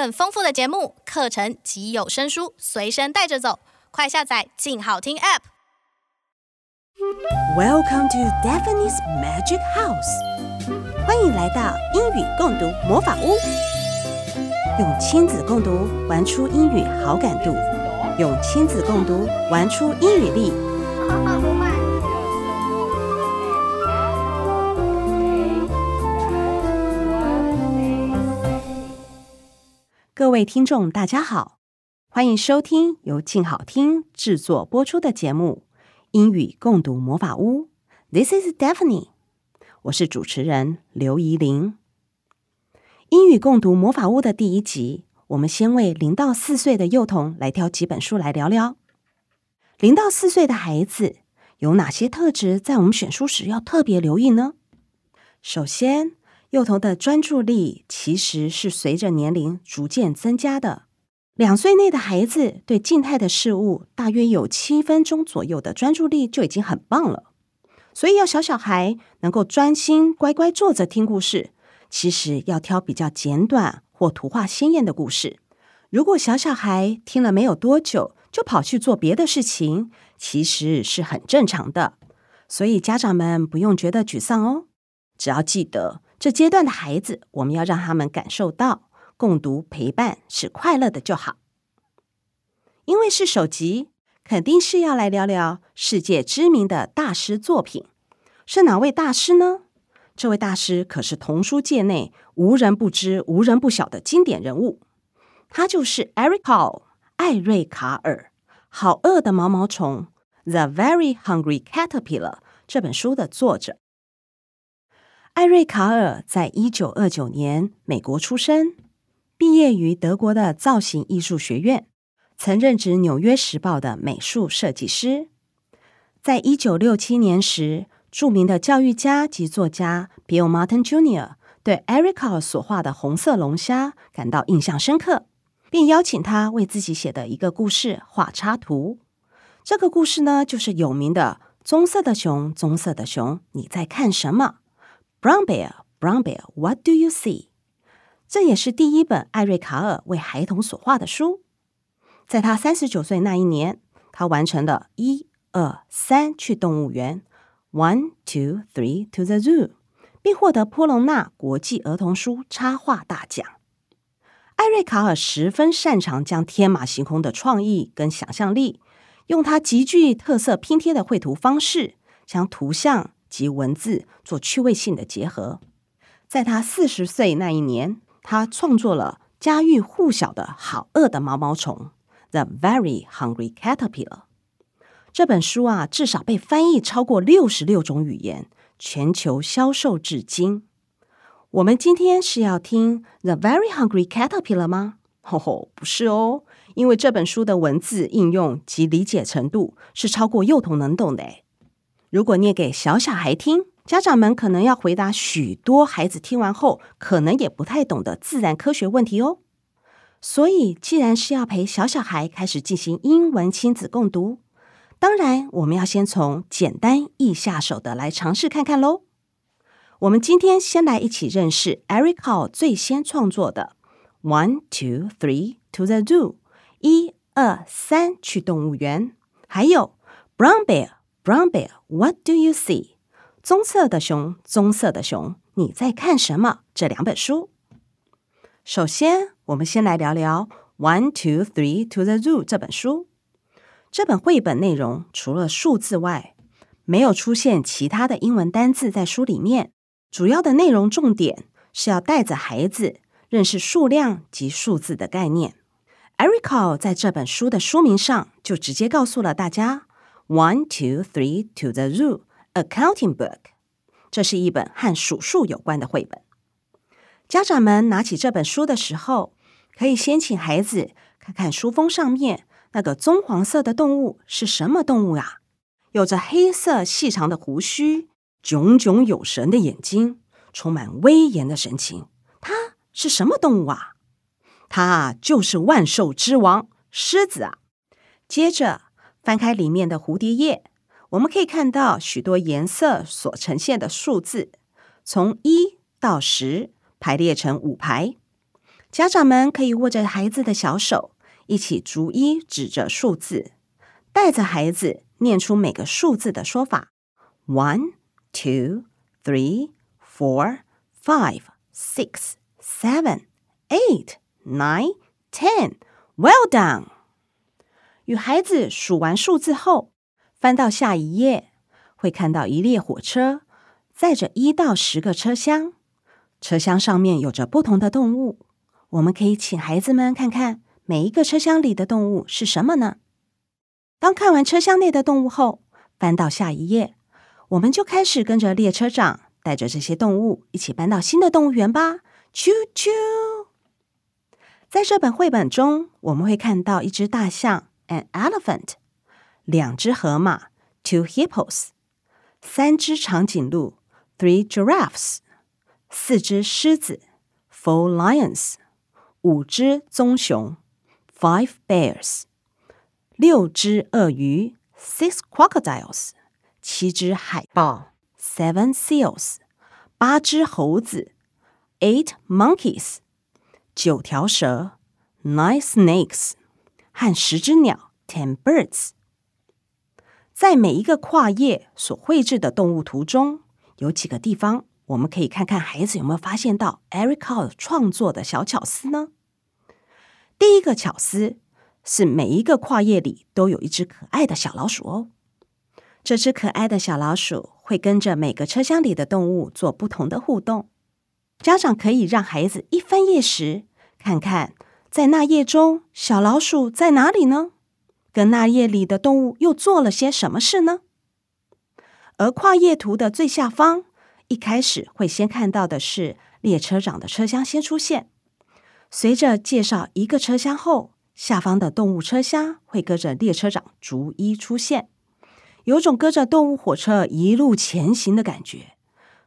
更丰富的节目、课程及有声书随身带着走，快下载“静好听 ”App。Welcome to Daphne's Magic House，欢迎来到英语共读魔法屋。用亲子共读玩出英语好感度，用亲子共读玩出英语力。各位听众，大家好，欢迎收听由静好听制作播出的节目《英语共读魔法屋》。This is Daphne，我是主持人刘怡玲。英语共读魔法屋的第一集，我们先为零到四岁的幼童来挑几本书来聊聊。零到四岁的孩子有哪些特质，在我们选书时要特别留意呢？首先，幼童的专注力其实是随着年龄逐渐增加的。两岁内的孩子对静态的事物大约有七分钟左右的专注力就已经很棒了。所以要小小孩能够专心乖乖坐着听故事，其实要挑比较简短或图画鲜艳的故事。如果小小孩听了没有多久就跑去做别的事情，其实是很正常的。所以家长们不用觉得沮丧哦，只要记得。这阶段的孩子，我们要让他们感受到共读陪伴是快乐的就好。因为是首集，肯定是要来聊聊世界知名的大师作品。是哪位大师呢？这位大师可是童书界内无人不知、无人不晓的经典人物。他就是 Eric Carl 艾瑞卡尔，《好饿的毛毛虫》The Very Hungry Caterpillar 这本书的作者。艾瑞卡尔在一九二九年美国出生，毕业于德国的造型艺术学院，曾任职《纽约时报》的美术设计师。在一九六七年时，著名的教育家及作家 Bill Martin Jr. 对艾瑞卡尔所画的红色龙虾感到印象深刻，并邀请他为自己写的一个故事画插图。这个故事呢，就是有名的“棕色的熊，棕色的熊，你在看什么？” Brown bear, brown bear, what do you see？这也是第一本艾瑞卡尔为孩童所画的书。在他三十九岁那一年，他完成了一二三去动物园，one two three to the zoo，并获得波隆纳国际儿童书插画大奖。艾瑞卡尔十分擅长将天马行空的创意跟想象力，用他极具特色拼贴的绘图方式，将图像。及文字做趣味性的结合，在他四十岁那一年，他创作了家喻户晓的《好饿的毛毛虫》（The Very Hungry Caterpillar）。这本书啊，至少被翻译超过六十六种语言，全球销售至今。我们今天是要听《The Very Hungry Caterpillar》吗？吼吼，不是哦，因为这本书的文字应用及理解程度是超过幼童能懂的诶。如果念给小小孩听，家长们可能要回答许多孩子听完后可能也不太懂的自然科学问题哦。所以，既然是要陪小小孩开始进行英文亲子共读，当然我们要先从简单易下手的来尝试看看喽。我们今天先来一起认识 Eric Hall 最先创作的 One, Two, Three to the Zoo，一二三去动物园，还有 Brown Bear。Brown bear, what do you see？棕色的熊，棕色的熊，你在看什么？这两本书。首先，我们先来聊聊《One, Two, Three to the Zoo》这本书。这本绘本内容除了数字外，没有出现其他的英文单字在书里面。主要的内容重点是要带着孩子认识数量及数字的概念。Eric Carle 在这本书的书名上就直接告诉了大家。One, two, three to the zoo. Accounting book. 这是一本和数数有关的绘本。家长们拿起这本书的时候，可以先请孩子看看书封上面那个棕黄色的动物是什么动物啊？有着黑色细长的胡须，炯炯有神的眼睛，充满威严的神情。它是什么动物啊？它就是万兽之王狮子啊！接着。翻开里面的蝴蝶页，我们可以看到许多颜色所呈现的数字，从一到十排列成五排。家长们可以握着孩子的小手，一起逐一指着数字，带着孩子念出每个数字的说法：one, two, three, four, five, six, seven, eight, nine, ten. Well done！与孩子数完数字后，翻到下一页，会看到一列火车，载着一到十个车厢，车厢上面有着不同的动物。我们可以请孩子们看看每一个车厢里的动物是什么呢？当看完车厢内的动物后，翻到下一页，我们就开始跟着列车长带着这些动物一起搬到新的动物园吧。啾啾！在这本绘本中，我们会看到一只大象 （an elephant），两只河马 （two hippos），三只长颈鹿 （three giraffes），四只狮子 （four lions）。五只棕熊，five bears；六只鳄鱼，six crocodiles；七只海豹，seven seals；八只猴子，eight monkeys；九条蛇，nine snakes； 和十只鸟，ten birds。在每一个跨页所绘制的动物图中，有几个地方。我们可以看看孩子有没有发现到 Eric Carle 创作的小巧思呢？第一个巧思是每一个跨页里都有一只可爱的小老鼠哦。这只可爱的小老鼠会跟着每个车厢里的动物做不同的互动。家长可以让孩子一翻页时，看看在那页中小老鼠在哪里呢？跟那页里的动物又做了些什么事呢？而跨页图的最下方。一开始会先看到的是列车长的车厢先出现，随着介绍一个车厢后，下方的动物车厢会跟着列车长逐一出现，有种跟着动物火车一路前行的感觉。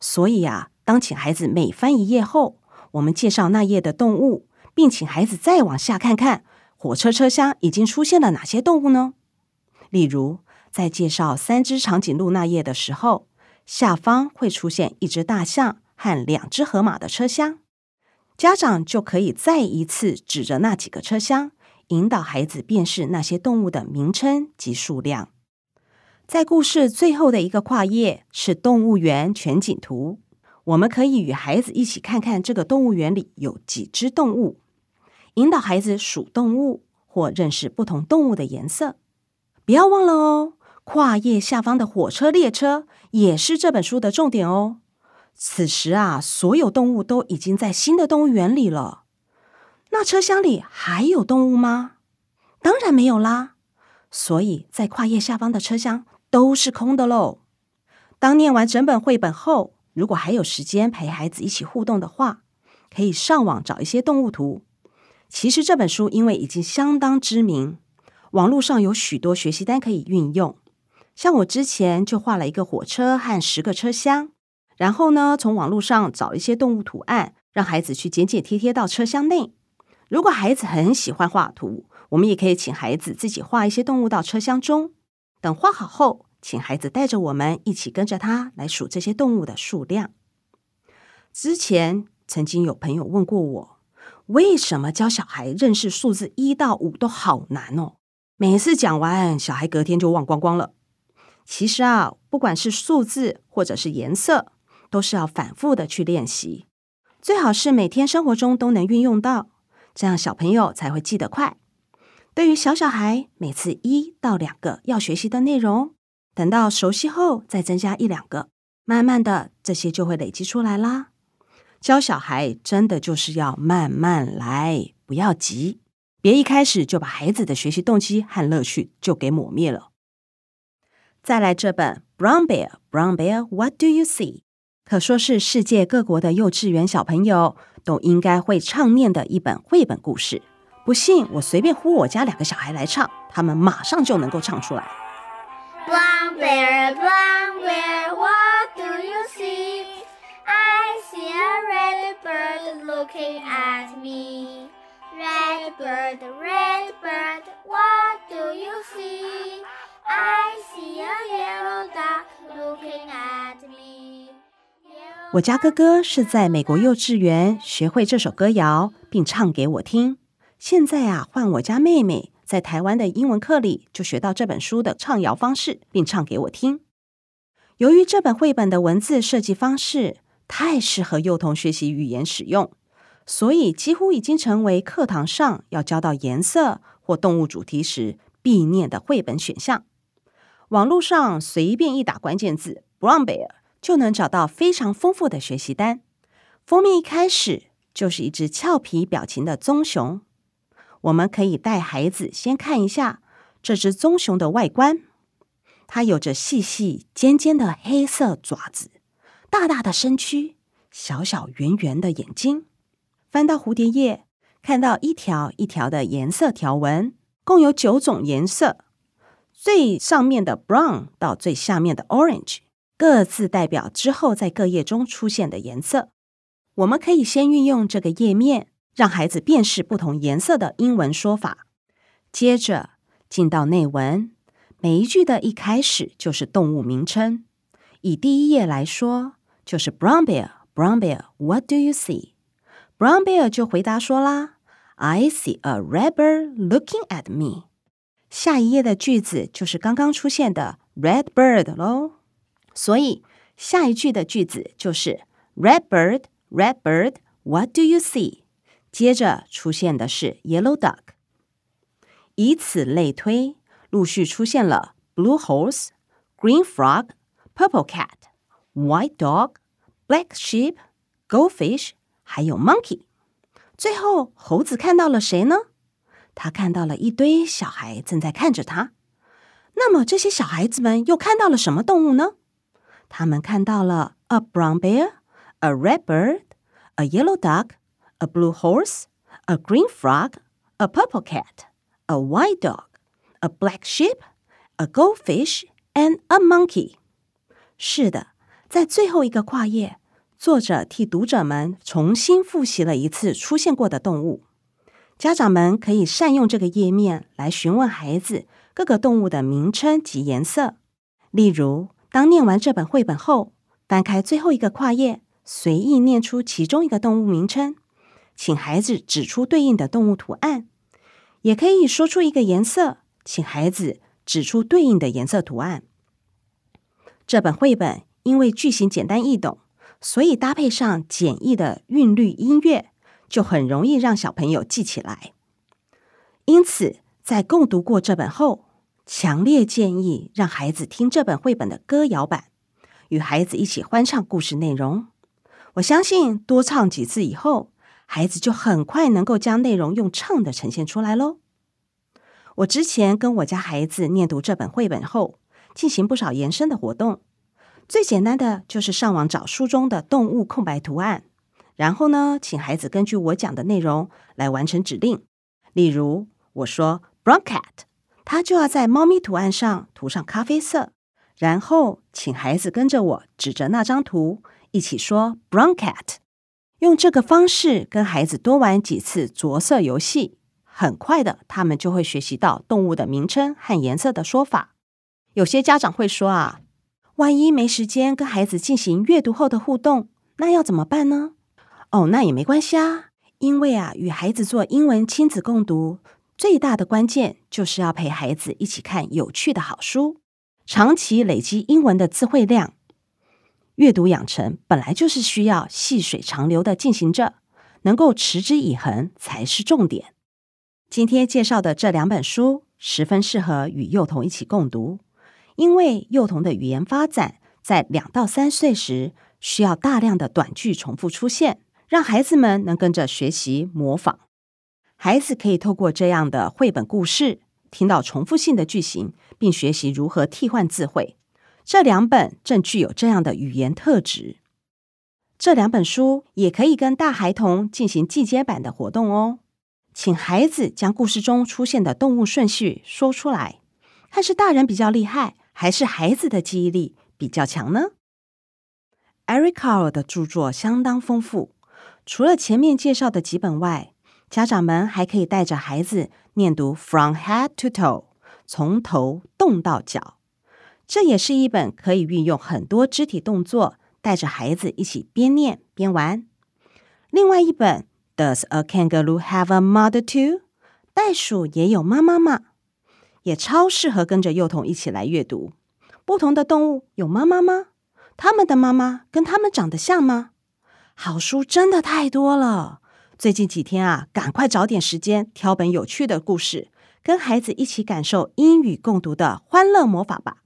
所以啊，当请孩子每翻一页后，我们介绍那页的动物，并请孩子再往下看看火车车厢已经出现了哪些动物呢？例如，在介绍三只长颈鹿那页的时候。下方会出现一只大象和两只河马的车厢，家长就可以再一次指着那几个车厢，引导孩子辨识那些动物的名称及数量。在故事最后的一个跨页是动物园全景图，我们可以与孩子一起看看这个动物园里有几只动物，引导孩子数动物或认识不同动物的颜色。不要忘了哦。跨页下方的火车列车也是这本书的重点哦。此时啊，所有动物都已经在新的动物园里了。那车厢里还有动物吗？当然没有啦。所以在跨页下方的车厢都是空的喽。当念完整本绘本后，如果还有时间陪孩子一起互动的话，可以上网找一些动物图。其实这本书因为已经相当知名，网络上有许多学习单可以运用。像我之前就画了一个火车和十个车厢，然后呢，从网络上找一些动物图案，让孩子去剪剪贴贴到车厢内。如果孩子很喜欢画图，我们也可以请孩子自己画一些动物到车厢中。等画好后，请孩子带着我们一起跟着他来数这些动物的数量。之前曾经有朋友问过我，为什么教小孩认识数字一到五都好难哦？每次讲完，小孩隔天就忘光光了。其实啊，不管是数字或者是颜色，都是要反复的去练习，最好是每天生活中都能运用到，这样小朋友才会记得快。对于小小孩，每次一到两个要学习的内容，等到熟悉后再增加一两个，慢慢的这些就会累积出来啦。教小孩真的就是要慢慢来，不要急，别一开始就把孩子的学习动机和乐趣就给抹灭了。再来这本《Brown Bear, Brown Bear, What Do You See》，可说是世界各国的幼稚园小朋友都应该会唱念的一本绘本故事。不信，我随便呼我家两个小孩来唱，他们马上就能够唱出来。Brown bear, brown bear, what do you see? I see a red bird looking at me. Red bird, red bird, what do you see? I see a yellow duck looking at me. 我家哥哥是在美国幼稚园学会这首歌谣， 并唱给我听。现在啊，换我家妹妹 在台湾的英文课里就学到这本书的唱谣方式，并唱给我听。由于这本绘本的文字设计方式太适合幼童学习语言使用，所以几乎已经成为课堂上要教到颜色或动物主题时必念的绘本选项。网络上随便一打关键字 “brown bear”，就能找到非常丰富的学习单。封面一开始就是一只俏皮表情的棕熊。我们可以带孩子先看一下这只棕熊的外观。它有着细细尖尖的黑色爪子，大大的身躯，小小圆圆的眼睛。翻到蝴蝶页，看到一条一条的颜色条纹，共有九种颜色。最上面的 brown 到最下面的 orange，各自代表之后在各页中出现的颜色。我们可以先运用这个页面，让孩子辨识不同颜色的英文说法。接着进到内文。每一句的一开始就是动物名称。以第一页来说，就是 Brown bear, Brown bear, what do you see? Brown bear 就回答说啦，I see a red bird looking at me。下一页的句子就是刚刚出现的 red bird 喽。所以下一句的句子就是 Red bird, red bird, what do you see? 接着出现的是 yellow duck。以此类推。陆续出现了 blue horse、green frog、purple cat、white dog、black sheep、goldfish，还有 monkey。最后，猴子看到了谁呢？他看到了一堆小孩正在看着他。那么，这些小孩子们又看到了什么动物呢？他们看到了 a brown bear、a red bird、a yellow duck、a blue horse、a green frog、a purple cat、a white dog。A black sheep, a goldfish, and a monkey。是的，在最后一个跨页，作者替读者们重新复习了一次出现过的动物。家长们可以善用这个页面来询问孩子各个动物的名称及颜色。例如，当念完这本绘本后，翻开最后一个跨页，随意念出其中一个动物名称，请孩子指出对应的动物图案，也可以说出一个颜色。请孩子指出对应的颜色图案。这本绘本因为句型简单易懂，所以搭配上简易的韵律音乐，就很容易让小朋友记起来。因此，在共读过这本后，强烈建议让孩子听这本绘本的歌谣版，与孩子一起欢唱故事内容。我相信多唱几次以后，孩子就很快能够将内容用唱的呈现出来喽。我之前跟我家孩子念读这本绘本后，进行不少延伸的活动。最简单的就是上网找书中的动物空白图案，然后呢，请孩子根据我讲的内容来完成指令。例如，我说 “brown cat”，他就要在猫咪图案上涂上咖啡色，然后请孩子跟着我指着那张图一起说 “brown cat”。用这个方式跟孩子多玩几次着色游戏。很快的，他们就会学习到动物的名称和颜色的说法。有些家长会说啊，万一没时间跟孩子进行阅读后的互动，那要怎么办呢？哦，那也没关系啊，因为啊，与孩子做英文亲子共读，最大的关键就是要陪孩子一起看有趣的好书，长期累积英文的词汇量。阅读养成本来就是需要细水长流的进行着，能够持之以恒才是重点。今天介绍的这两本书十分适合与幼童一起共读，因为幼童的语言发展在两到三岁时需要大量的短句重复出现，让孩子们能跟着学习模仿。孩子可以透过这样的绘本故事，听到重复性的句型，并学习如何替换词汇。这两本正具有这样的语言特质。这两本书也可以跟大孩童进行进阶版的活动哦。请孩子将故事中出现的动物顺序说出来，看是大人比较厉害，还是孩子的记忆力比较强呢？Eric Carle 的著作相当丰富，除了前面介绍的几本外，家长们还可以带着孩子念读《From Head to Toe》，从头动到脚。这也是一本可以运用很多肢体动作，带着孩子一起边念边玩。另外一本。Does a kangaroo have a mother too？袋鼠也有妈妈吗？也超适合跟着幼童一起来阅读。不同的动物有妈妈吗？他们的妈妈跟他们长得像吗？好书真的太多了。最近几天啊，赶快找点时间挑本有趣的故事，跟孩子一起感受英语共读的欢乐魔法吧。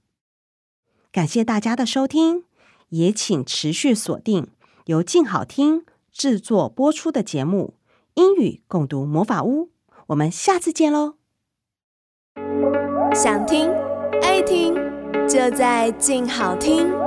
感谢大家的收听，也请持续锁定由静好听制作播出的节目《英语共读魔法屋》。我们下次见喽！想听爱听，就在静好听。